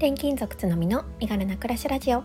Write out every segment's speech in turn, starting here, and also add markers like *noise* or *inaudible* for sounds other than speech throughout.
転勤族つのみの身軽な暮らしラジオ。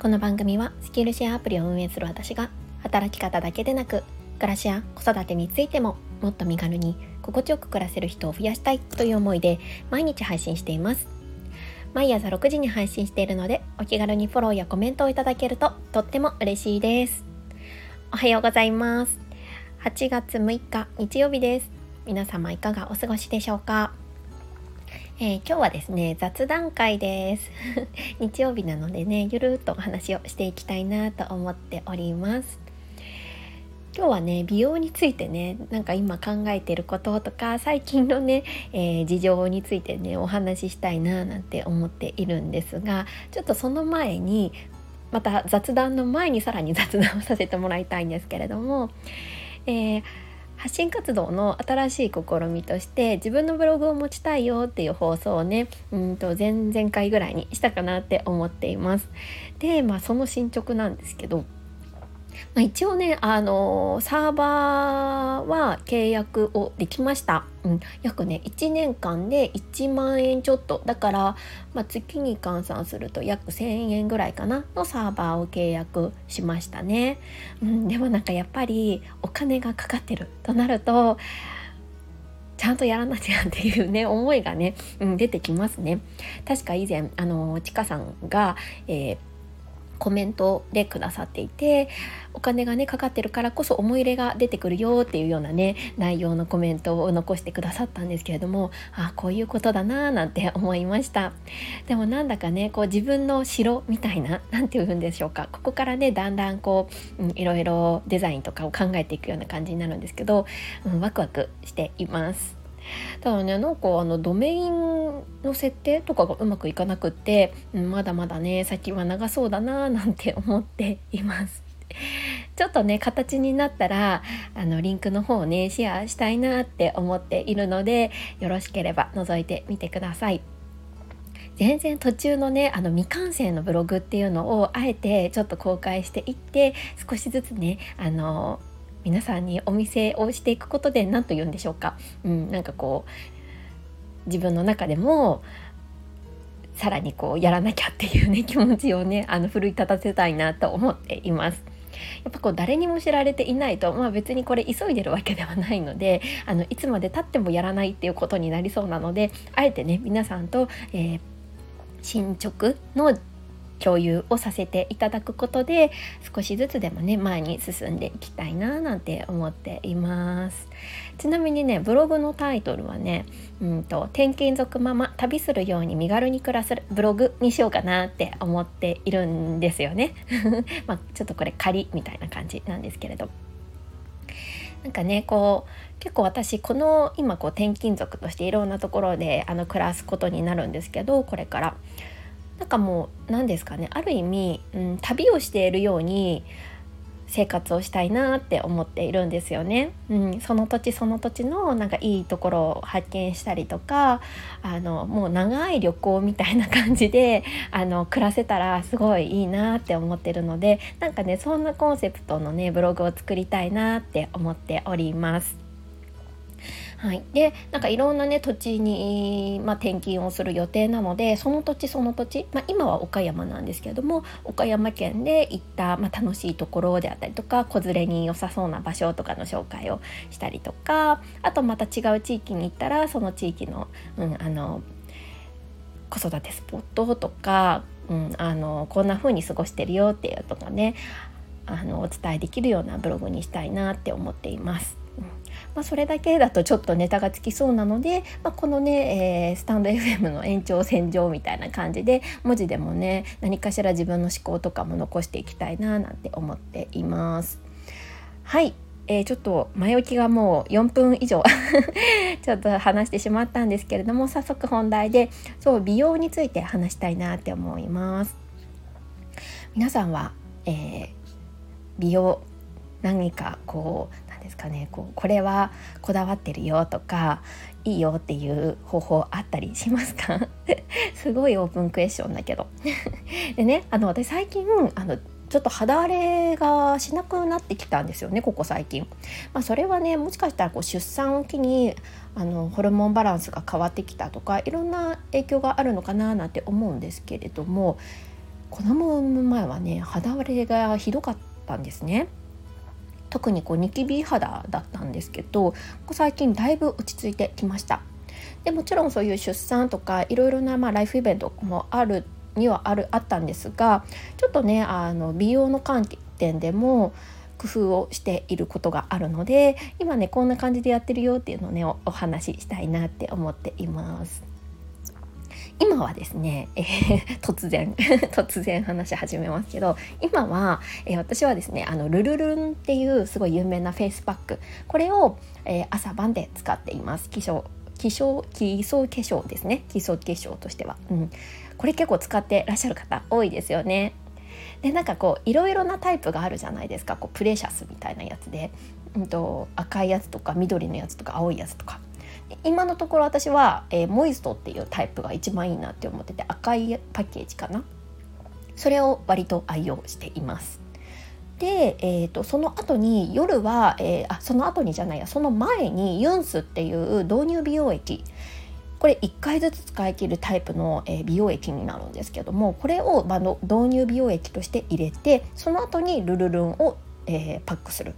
この番組はスキルシェアアプリを運営する私が働き方だけでなく暮らしや子育てについてももっと身軽に心地よく暮らせる人を増やしたいという思いで毎日配信しています。毎朝6時に配信しているのでお気軽にフォローやコメントをいただけるととっても嬉しいです。おはようございます。8月6日日曜日です。皆様いかがお過ごしでしょうか？えー、今日はですね雑談会です。*laughs* 日曜日なのでねゆるっとお話をしていきたいなと思っております。今日はね美容についてねなんか今考えてることとか最近のね、えー、事情についてねお話ししたいななんて思っているんですがちょっとその前にまた雑談の前にさらに雑談をさせてもらいたいんですけれども、えー発信活動の新しい試みとして自分のブログを持ちたいよっていう放送をねうんと前々回ぐらいにしたかなって思っています。でまあその進捗なんですけどまあ、一応ね、あのー、サーバーは契約をできました。うん、約ね1年間で1万円ちょっとだから、まあ、月に換算すると約1,000円ぐらいかなのサーバーを契約しましたね。うん、でもなんかやっぱりお金がかかってるとなるとちゃんとやらなきゃっていうね *laughs* 思いがね、うん、出てきますね。確か以前あのちかさんが、えーコメントでくださっていてお金がねかかってるからこそ思い入れが出てくるよっていうようなね内容のコメントを残してくださったんですけれどもあこういうことだなーなんて思いました。でもなんだかねこう自分の城みたいな何て言うんでしょうか。ここからねだんだんこう、うん、いろいろデザインとかを考えていくような感じになるんですけど、うん、ワクワクしています。ただねなんかあのドメインの設定とかがうまくいかなくって、まだまだね先は長そうだななんて思っています。*laughs* ちょっとね形になったらあのリンクの方をねシェアしたいなって思っているのでよろしければ覗いてみてください。全然途中のねあの未完成のブログっていうのをあえてちょっと公開していって少しずつねあの皆さんにお見せをしていくことで何と言うんでしょうか、うん、なんかこう自分の中でもさらにこうやらなきゃっていうね *laughs* 気持ちをねあの奮い立たせたいなと思っています。やっぱこう誰にも知られていないと、まあ、別にこれ急いでるわけではないのであのいつまでたってもやらないっていうことになりそうなのであえてね皆さんと、えー、進捗の共有をさせていただくことで少しずつでもね前に進んでいきたいななんて思っています。ちなみにねブログのタイトルはねうんと転勤族ママ旅するように身軽に暮らすブログにしようかなって思っているんですよね。*laughs* まあちょっとこれ仮みたいな感じなんですけれど。なんかねこう結構私この今こう転勤族としていろんなところであの暮らすことになるんですけどこれから。なんかもう何ですかねある意味、うん、旅をしているように生活をしたいなって思っているんですよね。うん、その土地その土地のなんかいいところを発見したりとかあのもう長い旅行みたいな感じで *laughs* あの暮らせたらすごいいいなって思ってるのでなんかねそんなコンセプトのねブログを作りたいなって思っております。はい、でなんかいろんなね土地に、まあ、転勤をする予定なのでその土地その土地、まあ、今は岡山なんですけれども岡山県で行った、まあ、楽しいところであったりとか子連れに良さそうな場所とかの紹介をしたりとかあとまた違う地域に行ったらその地域の,、うん、あの子育てスポットとか、うん、あのこんな風に過ごしてるよっていうとかねあのお伝えできるようなブログにしたいなって思っています。まあ、それだけだとちょっとネタがつきそうなので、まあ、このね、えー、スタンド FM の延長線上みたいな感じで文字でもね何かしら自分の思考とかも残していきたいななんて思っています。はいえー、ちょっと前置きがもう4分以上 *laughs* ちょっと話してしまったんですけれども早速本題でそう美容について話したいなって思います皆さんは、えー、美容何かこうですかねこうこれはこだわってるよとかいいよっていう方法あったりしますか？*laughs* すごいオープンクエスチョンだけど *laughs* でねあの私最近あのちょっと肌荒れがしなくなってきたんですよねここ最近。まあ、それはねもしかしたらこう出産を機にあのホルモンバランスが変わってきたとかいろんな影響があるのかななんて思うんですけれども子供を産む前はね肌荒れがひどかったんですね。特にこうニキビ肌だったんですけどここ最近だいぶ落ち着いてきました。でもちろんそういう出産とかいろいろなまあライフイベントもあるにはあるあったんですがちょっとねあの美容の観点でも工夫をしていることがあるので今ねこんな感じでやってるよっていうのをねお話ししたいなって思っています。今はですね、えー、*laughs* 突然 *laughs* 突然話し始めますけど今は、えー、私はですねあのルルルンっていうすごい有名なフェイスパック。これを、えー、朝晩で使っています。基礎基礎基礎化粧ですね。基礎化粧としては、うん、これ結構使ってらっしゃる方多いですよね。でなんかこういろいろなタイプがあるじゃないですか。こうプレシャスみたいなやつで、うんと、赤いやつとか緑のやつとか青いやつとか。今のところ私は、えー、モイストっていうタイプが一番いいなって思ってて赤いパッケージかな。それを割と愛用しています。で、えーと、その後に夜は、えー、あその後にじゃないやその前にユンスっていう導入美容液。これ1回ずつ使い切るタイプの、えー、美容液になるんですけどもこれを、まあの、導入美容液として入れてその後にルルルンを、えー、パックする。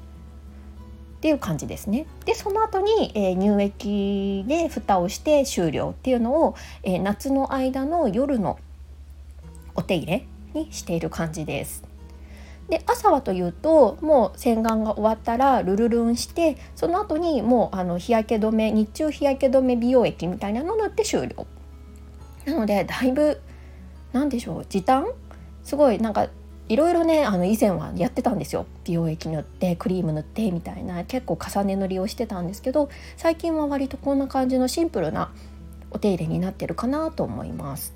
っていう感じですね。でその後に、えー、乳液で蓋をして終了っていうのを、えー、夏の間の夜のお手入れにしている感じです。で朝はというともう洗顔が終わったらルルルンしてその後にもうあの日焼け止め日中日焼け止め美容液みたいなのを塗って終了なのでだいぶ何でしょう時短？すごいなんかいろいろねあの以前はやってたんですよ美容液塗ってクリーム塗ってみたいな結構重ね塗りをしてたんですけど最近は割とこんな感じのシンプルなお手入れになってるかなと思います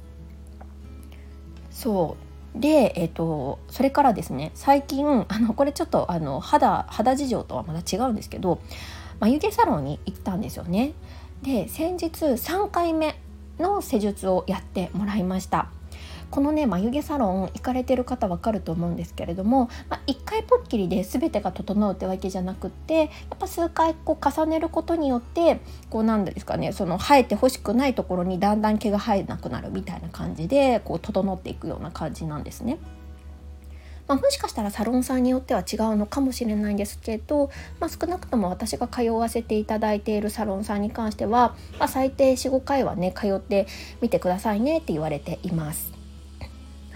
そうで、えーと、それからですね最近あのこれちょっとあの肌肌事情とはまた違うんですけど眉毛サロンに行ったんですよね。で先日3回目の施術をやってもらいました。このね眉毛サロン行かれてる方わかると思うんですけれども、まあ、1回ぽっきりで全てが整うってわけじゃなくってやっぱ数回こう重ねることによってこうなんですかねその生えてほしくないところにだんだん毛が生えなくなるみたいな感じでこう整っていくような感じなんですね。まあ、もしかしたらサロンさんによっては違うのかもしれないんですけど、まあ、少なくとも私が通わせていただいているサロンさんに関しては、まあ、最低45回はね通ってみてくださいねって言われています。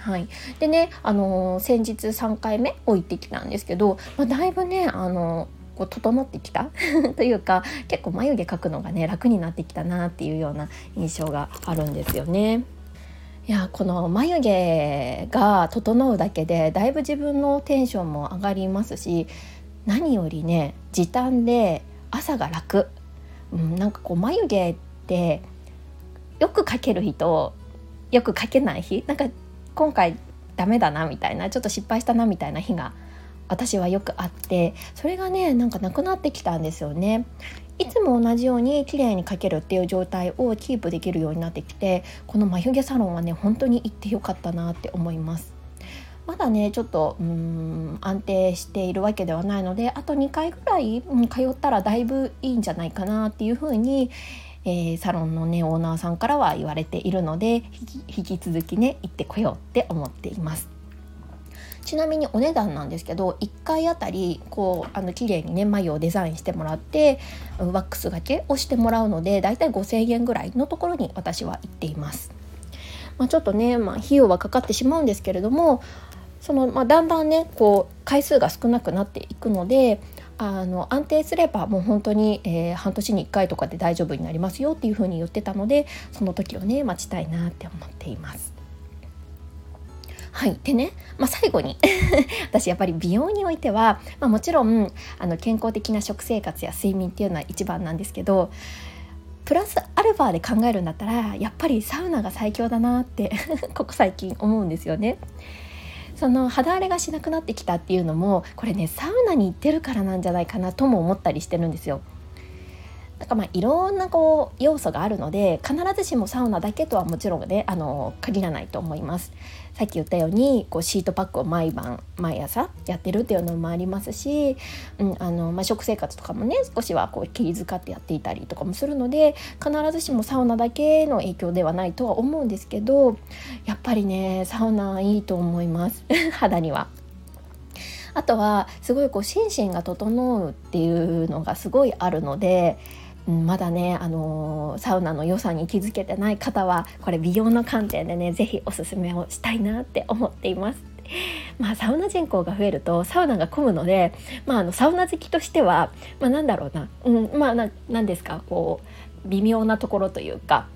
はい、でね、あのー、先日3回目置いてきたんですけど、まあ、だいぶね、あのー、こう整ってきた *laughs* というか結構眉毛描くのがね楽になってきたなっていうような印象があるんですよね。いやこの眉毛が整うだけでだいぶ自分のテンションも上がりますし何よりね時短で朝が楽、うん、なんかこう眉毛ってよく描ける日とよく描けない日なんか今回ダメだなみたいなちょっと失敗したなみたいな日が私はよくあってそれがねなんかなくなってきたんですよね。いつも同じように綺麗に描けるっていう状態をキープできるようになってきてこの眉毛サロンはね本当に行ってよかったなって思います。まだねちょっとうん安定しているわけではないのであと2回ぐらい、うん、通ったらだいぶいいんじゃないかなっていうふうに、えー、サロンのねオーナーさんからは言われているので引き続きね行ってこようって思っています。ちなみにお値段なんですけど1回あたりこうあの綺麗にね眉をデザインしてもらってワックスがけをしてもらうのでだいたい5,000円ぐらいのところに私は行っています。まあ、ちょっとね、まあ、費用はかかってしまうんですけれどもその、まあ、だんだんねこう回数が少なくなっていくのであの安定すればもう本当に、えー、半年に1回とかで大丈夫になりますよっていうふうに言ってたのでその時をね待ちたいなって思っています。はい、でね、まあ、最後に *laughs* 私やっぱり美容においては、まあ、もちろんあの健康的な食生活や睡眠っていうのは一番なんですけどプラスアルファで考えるんだったらやっぱりサウナが最強だなって *laughs* ここ最近思うんですよね。その肌荒れがしなくなってきたっていうのもこれねサウナに行ってるからなんじゃないかなとも思ったりしてるんですよ。なんかまあいろんなこう要素があるので必ずしもサウナだけとはもちろんねあの限らないと思います。さっき言ったようにこうシートパックを毎晩毎朝やってるっていうのもありますし、うんあのまあ、食生活とかもね少しはこう気遣ってやっていたりとかもするので必ずしもサウナだけの影響ではないとは思うんですけどやっぱりねサウナいいと思います *laughs* 肌には。あとはすごいこう心身が整うっていうのがすごいあるのでまだね、あのー、サウナの良さに気づけてない方はこれ美容の観点でね是非おすすめをしたいなって思っています。まあ、サウナ人口が増えるとサウナが混むので、まあ、あのサウナ好きとしては、まあ、なんだろうな、うん、まあなんですかこう微妙なところというか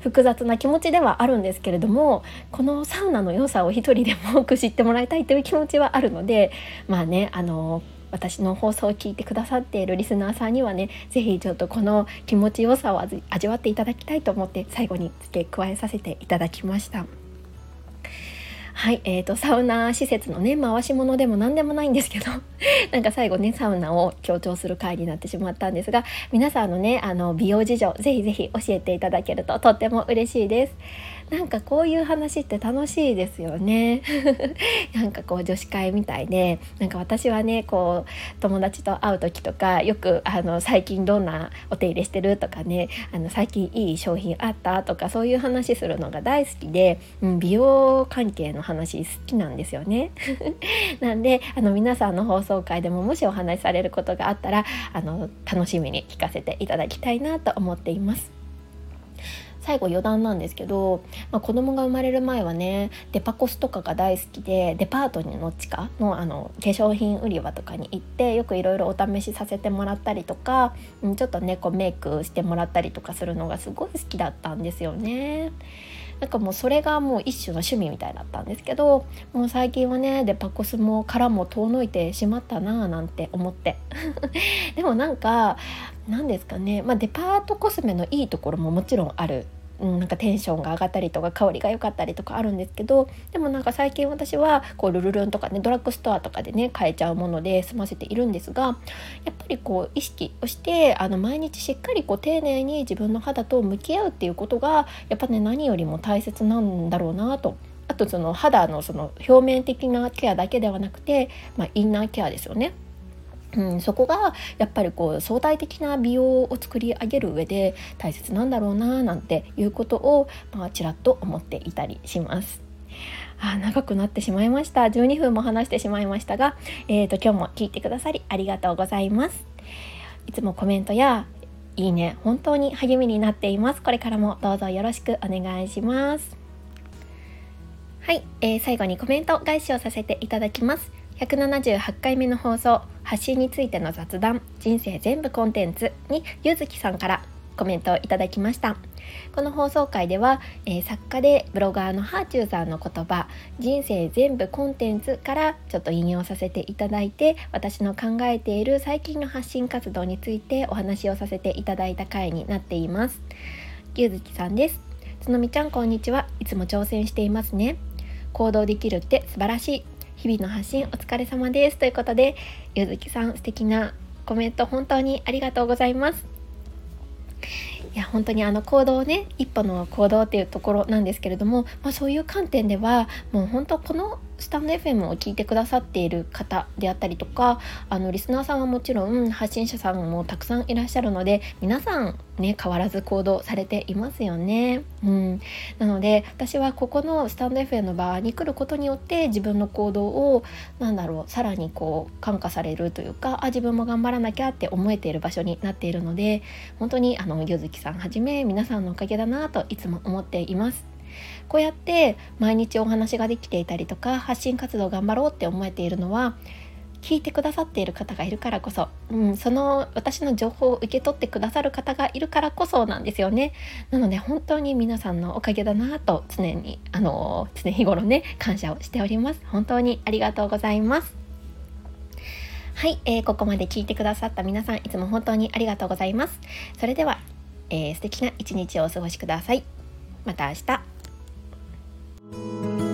複雑な気持ちではあるんですけれどもこのサウナの良さを一人でも多く知ってもらいたいという気持ちはあるのでまあねあの私の放送を聞いてくださっているリスナーさんにはね是非ちょっとこの気持ちよさを味わっていただきたいと思って最後に付け加えさせていただきました。はい、えーと、サウナ施設のね回し物でも何でもないんですけど *laughs* なんか最後ねサウナを強調する回になってしまったんですが皆さんのねあの美容事情ぜひぜひ教えていただけるととっても嬉しいです。なんかこういう話って楽しいですよね *laughs* なんかこう女子会みたいでなんか私はねこう友達と会う時とかよくあの最近どんなお手入れしてるとかねあの最近いい商品あったとかそういう話するのが大好きで、うん、美容関係の話好きなんですよね *laughs* なんであの皆さんの放送回でももしお話しされることがあったらあの楽しみに聞かせていただきたいなと思っています。最後余談なんですけど、まあ、子供が生まれる前はねデパコスとかが大好きでデパートの地下のあの化粧品売り場とかに行ってよくいろいろお試しさせてもらったりとか、ちょっとねこうメイクしてもらったりとかするのがすごい好きだったんですよね。なんかもうそれがもう一種の趣味みたいだったんですけどもう最近はねデパコスもからも遠のいてしまったなぁなんて思って。*laughs* でもなんか何ですかね、まあ、デパートコスメのいいところももちろんあるうん、なんかテンションが上がったりとか香りが良かったりとかあるんですけどでもなんか最近私はこうルルルンとかねドラッグストアとかでね買えちゃうもので済ませているんですがやっぱりこう意識をしてあの毎日しっかりこう丁寧に自分の肌と向き合うっていうことがやっぱね何よりも大切なんだろうなとあとその肌のその表面的なケアだけではなくて、まあ、インナーケアですよね。うん、そこがやっぱりこう相対的な美容を作り上げる上で大切なんだろうななんていうことを、まあ、ちらっと思っていたりします。あ長くなってしまいました。12分も話してしまいましたが、えーと、今日も聞いてくださりありがとうございます。いつもコメントやいいね本当に励みになっています。これからもどうぞよろしくお願いします。はい、えー、最後にコメント返しをさせていただきます。178回目の放送。発信についての雑談人生全部コンテンツにゆずきさんからコメントをいただきました。この放送回では、えー、作家でブロガーのハーチューさんの言葉「人生全部コンテンツ」からちょっと引用させていただいて私の考えている最近の発信活動についてお話をさせていただいた回になっています。ゆずきさんです。つのみちゃんこんにちは。いつも挑戦していますね。行動できるって素晴らしい。日々の発信お疲れ様です。ということでゆずきさん素敵なコメント本当にありがとうございます。いや本当にあの行動ね一歩の行動っていうところなんですけれども、まあ、そういう観点ではもう本当このスタンド FM を聞いてくださっている方であったりとかあのリスナーさんはもちろん発信者さんもたくさんいらっしゃるので皆さんね変わらず行動されていますよね。うん、なので私はここのスタンド FM の場に来ることによって自分の行動を何だろうさらにこう感化されるというかあ自分も頑張らなきゃって思えている場所になっているので本当にあのゆずきさんはじめ皆さんのおかげだなといつも思っています。こうやって毎日お話ができていたりとか発信活動頑張ろうって思えているのは聞いてくださっている方がいるからこそ、うん、その私の情報を受け取ってくださる方がいるからこそなんですよね。なので本当に皆さんのおかげだなと常にあの常日頃ね感謝をしております。本当にありがとうございます。はい、えー、ここまで聞いてくださった皆さんいつも本当にありがとうございます。それでは、えー、素敵な一日をお過ごしください。また明日。Música